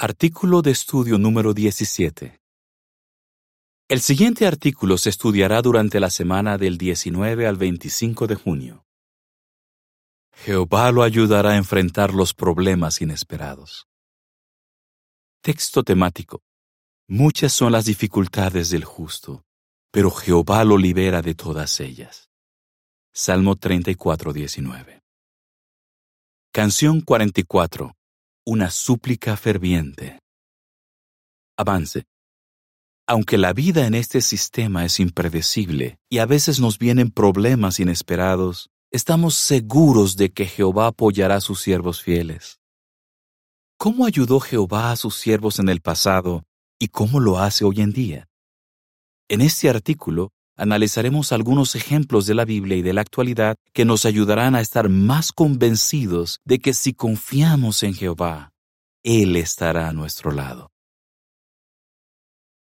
Artículo de estudio número 17. El siguiente artículo se estudiará durante la semana del 19 al 25 de junio. Jehová lo ayudará a enfrentar los problemas inesperados. Texto temático. Muchas son las dificultades del justo, pero Jehová lo libera de todas ellas. Salmo 34, 19. Canción 44 una súplica ferviente. Avance. Aunque la vida en este sistema es impredecible y a veces nos vienen problemas inesperados, estamos seguros de que Jehová apoyará a sus siervos fieles. ¿Cómo ayudó Jehová a sus siervos en el pasado y cómo lo hace hoy en día? En este artículo analizaremos algunos ejemplos de la Biblia y de la actualidad que nos ayudarán a estar más convencidos de que si confiamos en Jehová, Él estará a nuestro lado.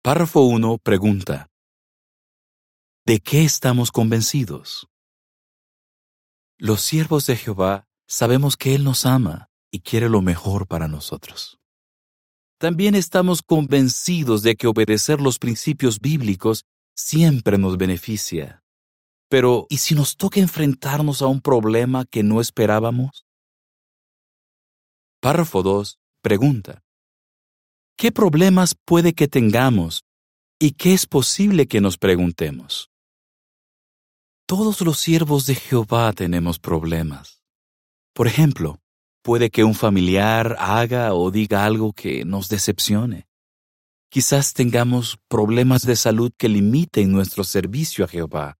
Párrafo 1 pregunta, ¿de qué estamos convencidos? Los siervos de Jehová sabemos que Él nos ama y quiere lo mejor para nosotros. También estamos convencidos de que obedecer los principios bíblicos siempre nos beneficia. Pero, ¿y si nos toca enfrentarnos a un problema que no esperábamos? Párrafo 2. Pregunta. ¿Qué problemas puede que tengamos y qué es posible que nos preguntemos? Todos los siervos de Jehová tenemos problemas. Por ejemplo, puede que un familiar haga o diga algo que nos decepcione. Quizás tengamos problemas de salud que limiten nuestro servicio a Jehová.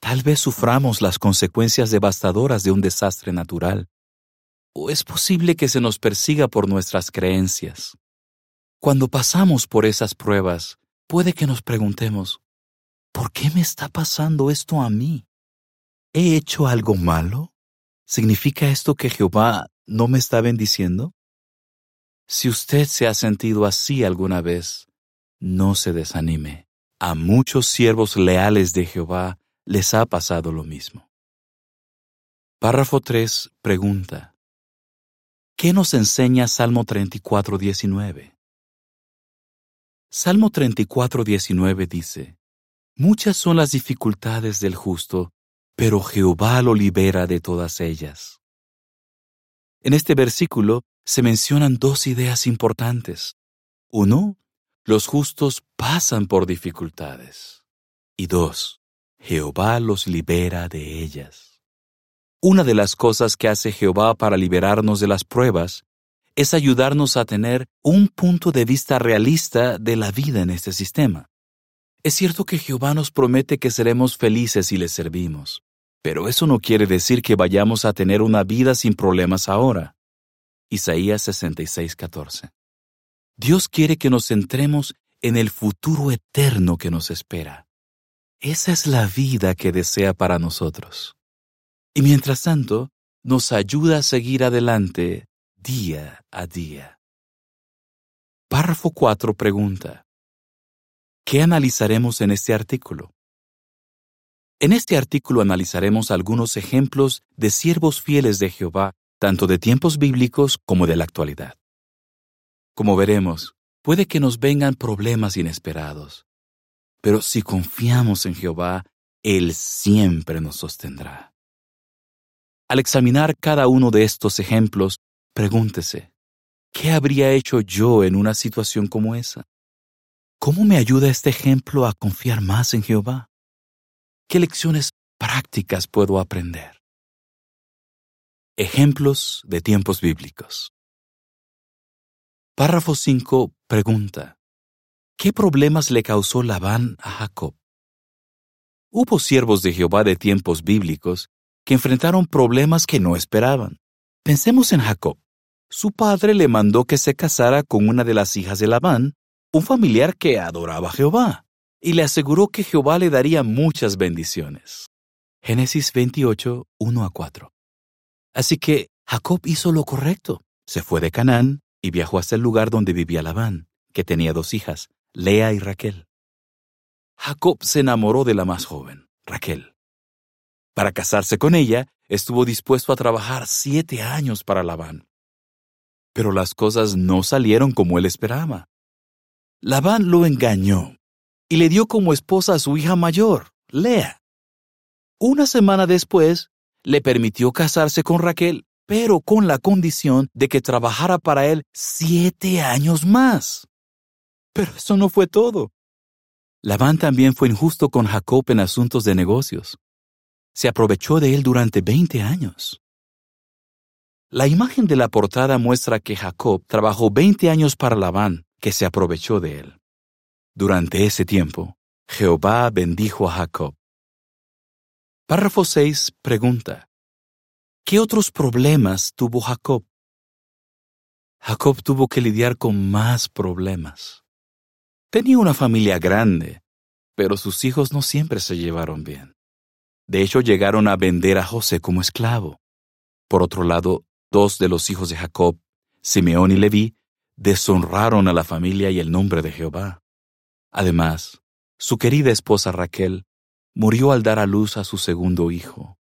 Tal vez suframos las consecuencias devastadoras de un desastre natural. O es posible que se nos persiga por nuestras creencias. Cuando pasamos por esas pruebas, puede que nos preguntemos, ¿por qué me está pasando esto a mí? ¿He hecho algo malo? ¿Significa esto que Jehová no me está bendiciendo? Si usted se ha sentido así alguna vez, no se desanime. A muchos siervos leales de Jehová les ha pasado lo mismo. Párrafo 3 pregunta. ¿Qué nos enseña Salmo 34, 19? Salmo 34, 19 dice, Muchas son las dificultades del justo, pero Jehová lo libera de todas ellas. En este versículo se mencionan dos ideas importantes. Uno, los justos pasan por dificultades. Y dos, Jehová los libera de ellas. Una de las cosas que hace Jehová para liberarnos de las pruebas es ayudarnos a tener un punto de vista realista de la vida en este sistema. Es cierto que Jehová nos promete que seremos felices si le servimos, pero eso no quiere decir que vayamos a tener una vida sin problemas ahora. Isaías 66:14. Dios quiere que nos centremos en el futuro eterno que nos espera. Esa es la vida que desea para nosotros. Y mientras tanto, nos ayuda a seguir adelante día a día. Párrafo 4 pregunta. ¿Qué analizaremos en este artículo? En este artículo analizaremos algunos ejemplos de siervos fieles de Jehová tanto de tiempos bíblicos como de la actualidad. Como veremos, puede que nos vengan problemas inesperados, pero si confiamos en Jehová, Él siempre nos sostendrá. Al examinar cada uno de estos ejemplos, pregúntese, ¿qué habría hecho yo en una situación como esa? ¿Cómo me ayuda este ejemplo a confiar más en Jehová? ¿Qué lecciones prácticas puedo aprender? Ejemplos de tiempos bíblicos. Párrafo 5 pregunta. ¿Qué problemas le causó Labán a Jacob? Hubo siervos de Jehová de tiempos bíblicos que enfrentaron problemas que no esperaban. Pensemos en Jacob. Su padre le mandó que se casara con una de las hijas de Labán, un familiar que adoraba a Jehová, y le aseguró que Jehová le daría muchas bendiciones. Génesis 28, 1 a 4. Así que Jacob hizo lo correcto. Se fue de Canaán y viajó hasta el lugar donde vivía Labán, que tenía dos hijas, Lea y Raquel. Jacob se enamoró de la más joven, Raquel. Para casarse con ella, estuvo dispuesto a trabajar siete años para Labán. pero las cosas no salieron como él esperaba. Labán lo engañó y le dio como esposa a su hija mayor, Lea. Una semana después, le permitió casarse con Raquel, pero con la condición de que trabajara para él siete años más. Pero eso no fue todo. Labán también fue injusto con Jacob en asuntos de negocios. Se aprovechó de él durante veinte años. La imagen de la portada muestra que Jacob trabajó veinte años para Labán, que se aprovechó de él. Durante ese tiempo, Jehová bendijo a Jacob. Párrafo 6 pregunta, ¿qué otros problemas tuvo Jacob? Jacob tuvo que lidiar con más problemas. Tenía una familia grande, pero sus hijos no siempre se llevaron bien. De hecho, llegaron a vender a José como esclavo. Por otro lado, dos de los hijos de Jacob, Simeón y Leví, deshonraron a la familia y el nombre de Jehová. Además, su querida esposa Raquel murió al dar a luz a su segundo hijo.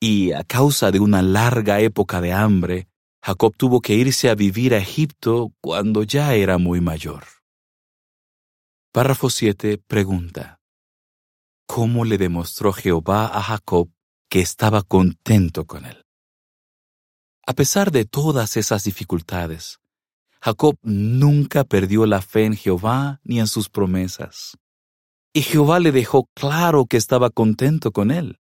Y a causa de una larga época de hambre, Jacob tuvo que irse a vivir a Egipto cuando ya era muy mayor. Párrafo 7 pregunta. ¿Cómo le demostró Jehová a Jacob que estaba contento con él? A pesar de todas esas dificultades, Jacob nunca perdió la fe en Jehová ni en sus promesas. Y Jehová le dejó claro que estaba contento con él.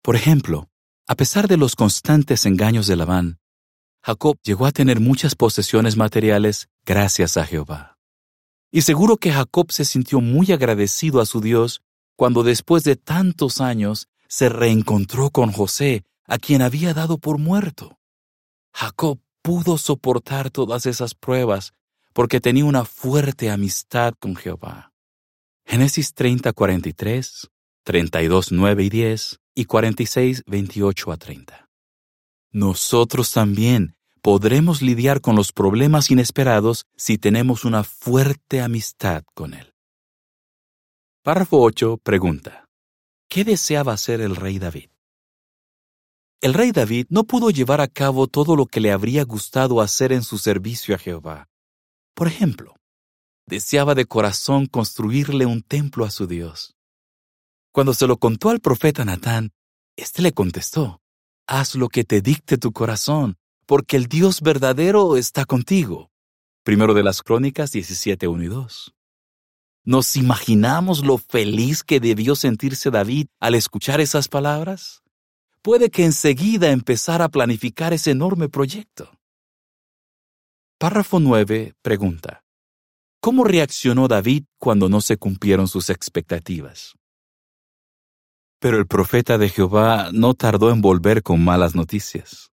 Por ejemplo, a pesar de los constantes engaños de Labán, Jacob llegó a tener muchas posesiones materiales gracias a Jehová. Y seguro que Jacob se sintió muy agradecido a su Dios cuando después de tantos años se reencontró con José, a quien había dado por muerto. Jacob pudo soportar todas esas pruebas porque tenía una fuerte amistad con Jehová. Génesis 30, 43, 32, 9 y 10 y 46, 28 a 30. Nosotros también podremos lidiar con los problemas inesperados si tenemos una fuerte amistad con Él. Párrafo 8 pregunta, ¿qué deseaba hacer el rey David? El rey David no pudo llevar a cabo todo lo que le habría gustado hacer en su servicio a Jehová. Por ejemplo, deseaba de corazón construirle un templo a su Dios. Cuando se lo contó al profeta Natán, éste le contestó, Haz lo que te dicte tu corazón, porque el Dios verdadero está contigo. Primero de las Crónicas 17, 1 y 2. ¿Nos imaginamos lo feliz que debió sentirse David al escuchar esas palabras? Puede que enseguida empezara a planificar ese enorme proyecto. Párrafo 9 pregunta. ¿Cómo reaccionó David cuando no se cumplieron sus expectativas? Pero el profeta de Jehová no tardó en volver con malas noticias.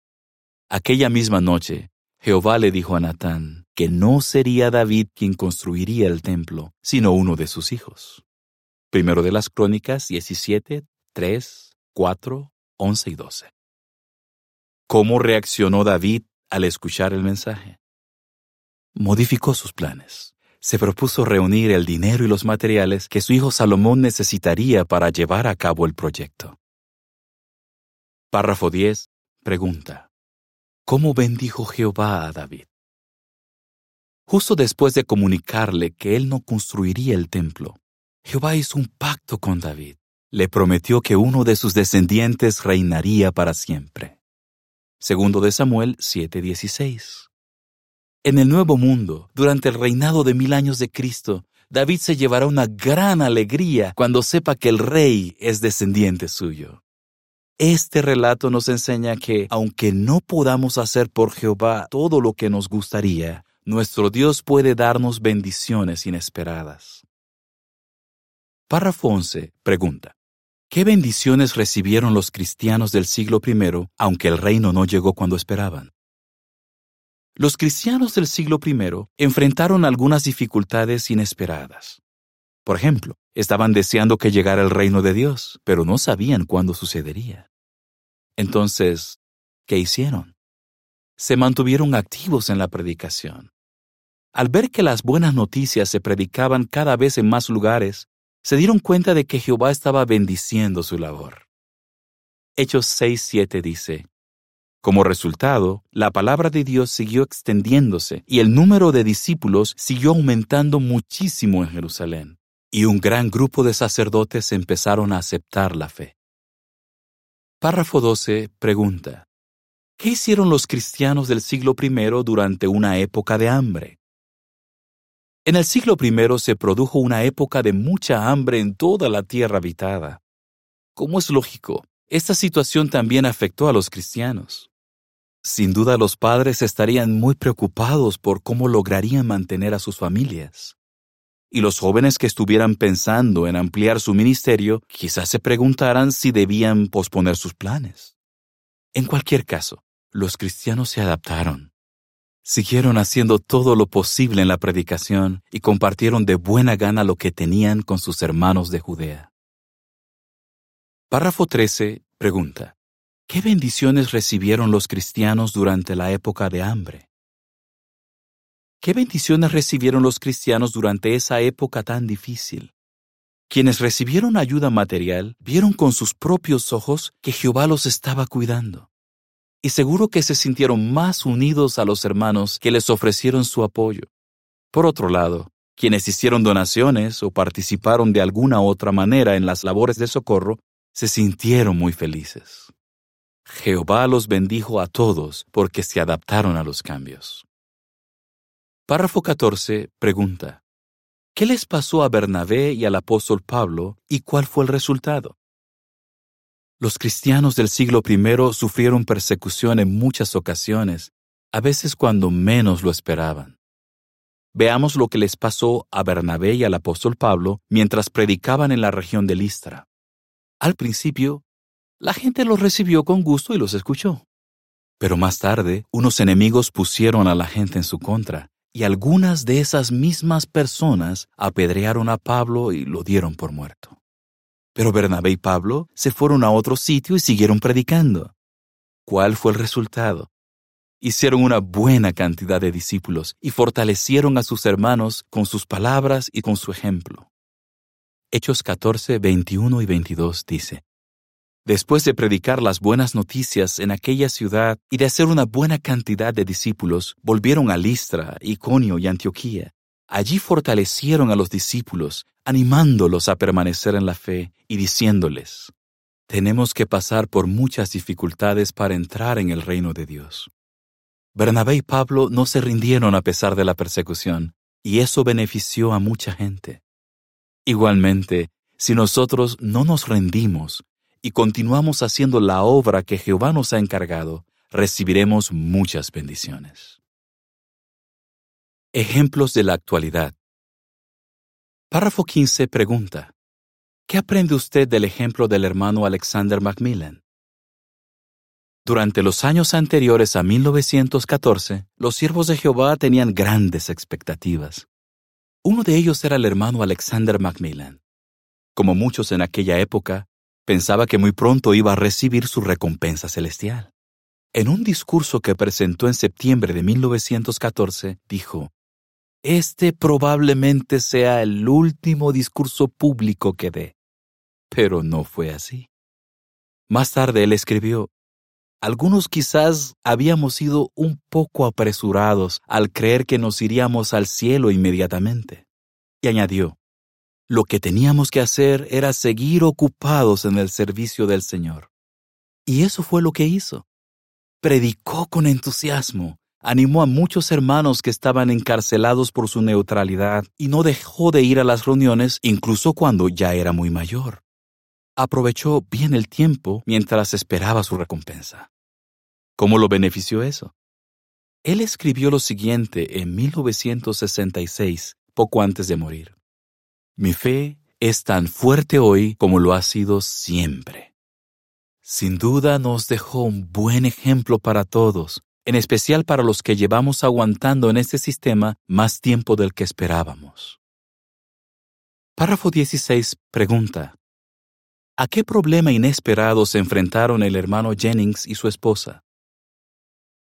Aquella misma noche, Jehová le dijo a Natán que no sería David quien construiría el templo, sino uno de sus hijos. Primero de las Crónicas 17, 3, 4, 11 y 12. ¿Cómo reaccionó David al escuchar el mensaje? Modificó sus planes. Se propuso reunir el dinero y los materiales que su hijo Salomón necesitaría para llevar a cabo el proyecto. Párrafo 10. Pregunta. ¿Cómo bendijo Jehová a David? Justo después de comunicarle que él no construiría el templo, Jehová hizo un pacto con David. Le prometió que uno de sus descendientes reinaría para siempre. Segundo de Samuel 7:16. En el nuevo mundo, durante el reinado de mil años de Cristo, David se llevará una gran alegría cuando sepa que el rey es descendiente suyo. Este relato nos enseña que, aunque no podamos hacer por Jehová todo lo que nos gustaría, nuestro Dios puede darnos bendiciones inesperadas. Párrafo 11 pregunta. ¿Qué bendiciones recibieron los cristianos del siglo I, aunque el reino no llegó cuando esperaban? Los cristianos del siglo I enfrentaron algunas dificultades inesperadas. Por ejemplo, estaban deseando que llegara el reino de Dios, pero no sabían cuándo sucedería. Entonces, ¿qué hicieron? Se mantuvieron activos en la predicación. Al ver que las buenas noticias se predicaban cada vez en más lugares, se dieron cuenta de que Jehová estaba bendiciendo su labor. Hechos 6.7 dice, Como resultado, la palabra de Dios siguió extendiéndose y el número de discípulos siguió aumentando muchísimo en Jerusalén, y un gran grupo de sacerdotes empezaron a aceptar la fe. Párrafo 12 pregunta, ¿qué hicieron los cristianos del siglo I durante una época de hambre? En el siglo I se produjo una época de mucha hambre en toda la tierra habitada. Como es lógico, esta situación también afectó a los cristianos. Sin duda los padres estarían muy preocupados por cómo lograrían mantener a sus familias y los jóvenes que estuvieran pensando en ampliar su ministerio quizás se preguntaran si debían posponer sus planes. En cualquier caso, los cristianos se adaptaron. Siguieron haciendo todo lo posible en la predicación y compartieron de buena gana lo que tenían con sus hermanos de Judea. Párrafo 13 pregunta, ¿qué bendiciones recibieron los cristianos durante la época de hambre? ¿Qué bendiciones recibieron los cristianos durante esa época tan difícil? Quienes recibieron ayuda material vieron con sus propios ojos que Jehová los estaba cuidando. Y seguro que se sintieron más unidos a los hermanos que les ofrecieron su apoyo. Por otro lado, quienes hicieron donaciones o participaron de alguna otra manera en las labores de socorro, se sintieron muy felices. Jehová los bendijo a todos porque se adaptaron a los cambios. Párrafo 14 pregunta, ¿qué les pasó a Bernabé y al apóstol Pablo y cuál fue el resultado? Los cristianos del siglo I sufrieron persecución en muchas ocasiones, a veces cuando menos lo esperaban. Veamos lo que les pasó a Bernabé y al apóstol Pablo mientras predicaban en la región de Listra. Al principio, la gente los recibió con gusto y los escuchó. Pero más tarde, unos enemigos pusieron a la gente en su contra y algunas de esas mismas personas apedrearon a Pablo y lo dieron por muerto. Pero Bernabé y Pablo se fueron a otro sitio y siguieron predicando. ¿Cuál fue el resultado? Hicieron una buena cantidad de discípulos y fortalecieron a sus hermanos con sus palabras y con su ejemplo. Hechos 14, 21 y 22 dice, Después de predicar las buenas noticias en aquella ciudad y de hacer una buena cantidad de discípulos, volvieron a Listra, Iconio y Antioquía. Allí fortalecieron a los discípulos, animándolos a permanecer en la fe y diciéndoles, tenemos que pasar por muchas dificultades para entrar en el reino de Dios. Bernabé y Pablo no se rindieron a pesar de la persecución, y eso benefició a mucha gente. Igualmente, si nosotros no nos rendimos, y continuamos haciendo la obra que Jehová nos ha encargado, recibiremos muchas bendiciones. Ejemplos de la actualidad. Párrafo 15 pregunta, ¿qué aprende usted del ejemplo del hermano Alexander Macmillan? Durante los años anteriores a 1914, los siervos de Jehová tenían grandes expectativas. Uno de ellos era el hermano Alexander Macmillan. Como muchos en aquella época, pensaba que muy pronto iba a recibir su recompensa celestial. En un discurso que presentó en septiembre de 1914, dijo, Este probablemente sea el último discurso público que dé. Pero no fue así. Más tarde él escribió, algunos quizás habíamos sido un poco apresurados al creer que nos iríamos al cielo inmediatamente. Y añadió, lo que teníamos que hacer era seguir ocupados en el servicio del Señor. Y eso fue lo que hizo. Predicó con entusiasmo, animó a muchos hermanos que estaban encarcelados por su neutralidad y no dejó de ir a las reuniones incluso cuando ya era muy mayor. Aprovechó bien el tiempo mientras esperaba su recompensa. ¿Cómo lo benefició eso? Él escribió lo siguiente en 1966, poco antes de morir. Mi fe es tan fuerte hoy como lo ha sido siempre. Sin duda nos dejó un buen ejemplo para todos, en especial para los que llevamos aguantando en este sistema más tiempo del que esperábamos. Párrafo 16 pregunta, ¿A qué problema inesperado se enfrentaron el hermano Jennings y su esposa?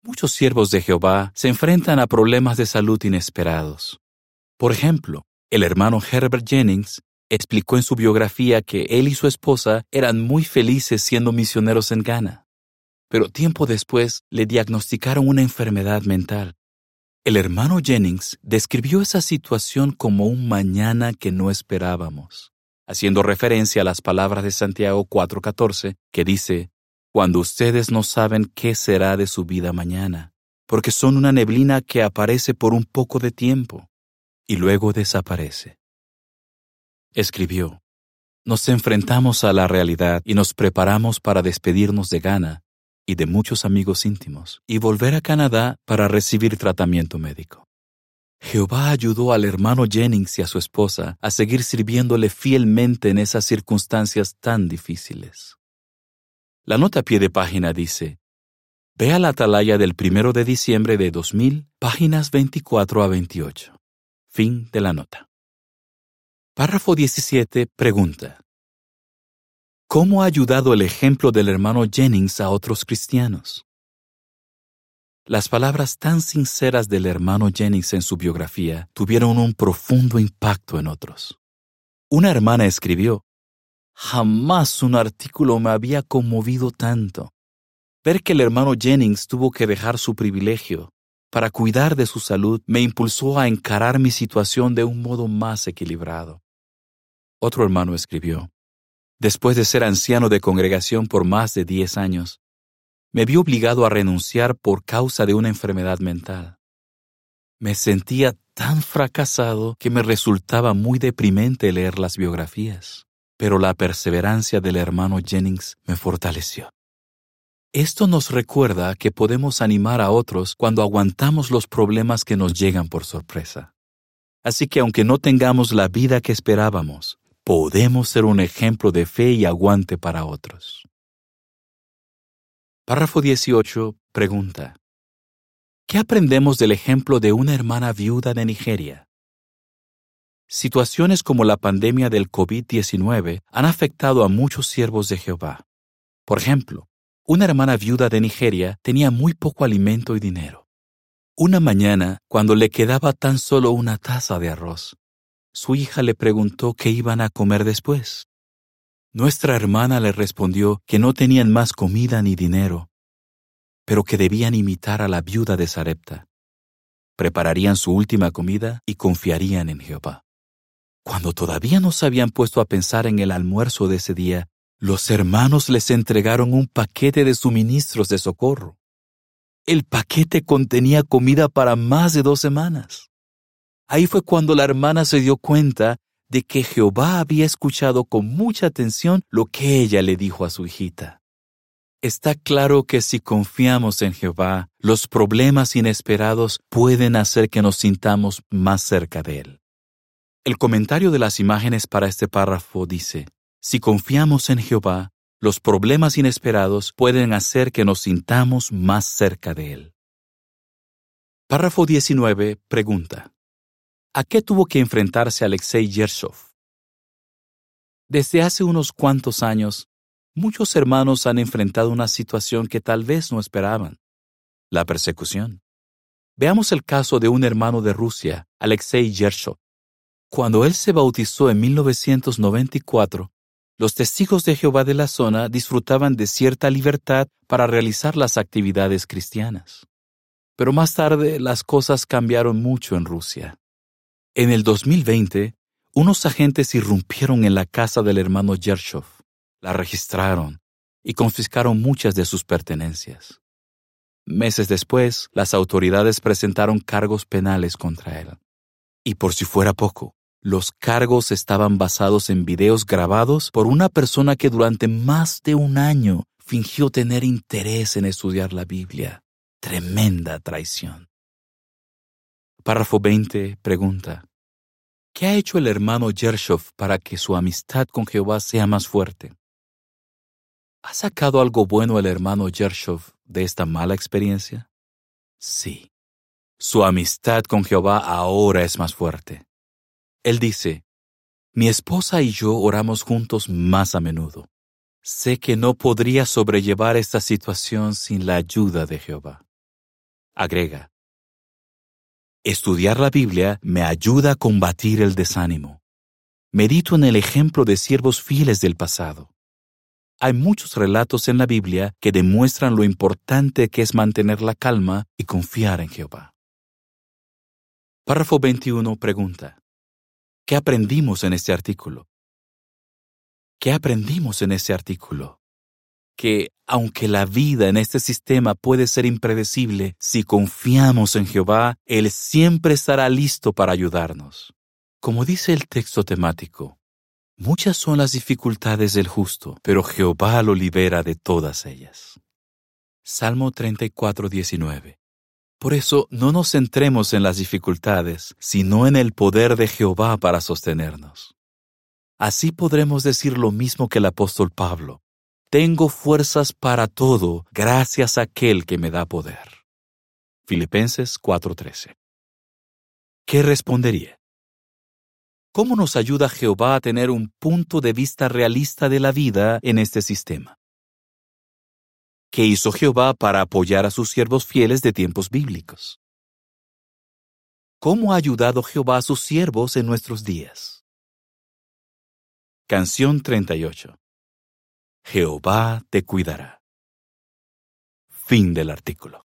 Muchos siervos de Jehová se enfrentan a problemas de salud inesperados. Por ejemplo, el hermano Herbert Jennings explicó en su biografía que él y su esposa eran muy felices siendo misioneros en Ghana. pero tiempo después le diagnosticaron una enfermedad mental. El hermano Jennings describió esa situación como un mañana que no esperábamos, haciendo referencia a las palabras de Santiago 4:14, que dice, Cuando ustedes no saben qué será de su vida mañana, porque son una neblina que aparece por un poco de tiempo y luego desaparece. Escribió, Nos enfrentamos a la realidad y nos preparamos para despedirnos de Ghana y de muchos amigos íntimos y volver a Canadá para recibir tratamiento médico. Jehová ayudó al hermano Jennings y a su esposa a seguir sirviéndole fielmente en esas circunstancias tan difíciles. La nota a pie de página dice, Ve a la atalaya del primero de diciembre de 2000, páginas 24 a 28. Fin de la nota. Párrafo 17 pregunta. ¿Cómo ha ayudado el ejemplo del hermano Jennings a otros cristianos? Las palabras tan sinceras del hermano Jennings en su biografía tuvieron un profundo impacto en otros. Una hermana escribió, Jamás un artículo me había conmovido tanto. Ver que el hermano Jennings tuvo que dejar su privilegio para cuidar de su salud me impulsó a encarar mi situación de un modo más equilibrado. Otro hermano escribió, después de ser anciano de congregación por más de diez años, me vi obligado a renunciar por causa de una enfermedad mental. Me sentía tan fracasado que me resultaba muy deprimente leer las biografías, pero la perseverancia del hermano Jennings me fortaleció. Esto nos recuerda que podemos animar a otros cuando aguantamos los problemas que nos llegan por sorpresa. Así que aunque no tengamos la vida que esperábamos, podemos ser un ejemplo de fe y aguante para otros. Párrafo 18 pregunta. ¿Qué aprendemos del ejemplo de una hermana viuda de Nigeria? Situaciones como la pandemia del COVID-19 han afectado a muchos siervos de Jehová. Por ejemplo, una hermana viuda de Nigeria tenía muy poco alimento y dinero. Una mañana, cuando le quedaba tan solo una taza de arroz, su hija le preguntó qué iban a comer después. Nuestra hermana le respondió que no tenían más comida ni dinero, pero que debían imitar a la viuda de Sarepta. Prepararían su última comida y confiarían en Jehová. Cuando todavía no se habían puesto a pensar en el almuerzo de ese día, los hermanos les entregaron un paquete de suministros de socorro. El paquete contenía comida para más de dos semanas. Ahí fue cuando la hermana se dio cuenta de que Jehová había escuchado con mucha atención lo que ella le dijo a su hijita. Está claro que si confiamos en Jehová, los problemas inesperados pueden hacer que nos sintamos más cerca de Él. El comentario de las imágenes para este párrafo dice, si confiamos en Jehová, los problemas inesperados pueden hacer que nos sintamos más cerca de Él. Párrafo 19 pregunta. ¿A qué tuvo que enfrentarse Alexei Yershov? Desde hace unos cuantos años, muchos hermanos han enfrentado una situación que tal vez no esperaban, la persecución. Veamos el caso de un hermano de Rusia, Alexei Yershov. Cuando él se bautizó en 1994, los testigos de Jehová de la zona disfrutaban de cierta libertad para realizar las actividades cristianas. Pero más tarde las cosas cambiaron mucho en Rusia. En el 2020, unos agentes irrumpieron en la casa del hermano Yershov, la registraron y confiscaron muchas de sus pertenencias. Meses después, las autoridades presentaron cargos penales contra él. Y por si fuera poco, los cargos estaban basados en videos grabados por una persona que durante más de un año fingió tener interés en estudiar la Biblia. Tremenda traición. Párrafo 20 pregunta, ¿qué ha hecho el hermano Yershov para que su amistad con Jehová sea más fuerte? ¿Ha sacado algo bueno el hermano Yershov de esta mala experiencia? Sí. Su amistad con Jehová ahora es más fuerte. Él dice, mi esposa y yo oramos juntos más a menudo. Sé que no podría sobrellevar esta situación sin la ayuda de Jehová. Agrega, Estudiar la Biblia me ayuda a combatir el desánimo. Medito en el ejemplo de siervos fieles del pasado. hay muchos relatos en la Biblia que demuestran lo importante que es mantener la calma y confiar en Jehová. Párrafo 21 pregunta, ¿qué aprendimos en este artículo? ¿Qué aprendimos en este artículo? Que aunque la vida en este sistema puede ser impredecible, si confiamos en Jehová, Él siempre estará listo para ayudarnos. Como dice el texto temático, muchas son las dificultades del justo, pero Jehová lo libera de todas ellas. Salmo 34, 19. Por eso no nos centremos en las dificultades, sino en el poder de Jehová para sostenernos. Así podremos decir lo mismo que el apóstol Pablo. Tengo fuerzas para todo gracias a aquel que me da poder. Filipenses 4:13. ¿Qué respondería? ¿Cómo nos ayuda Jehová a tener un punto de vista realista de la vida en este sistema? ¿Qué hizo Jehová para apoyar a sus siervos fieles de tiempos bíblicos? ¿Cómo ha ayudado Jehová a sus siervos en nuestros días? Canción 38 Jehová te cuidará. Fin del artículo.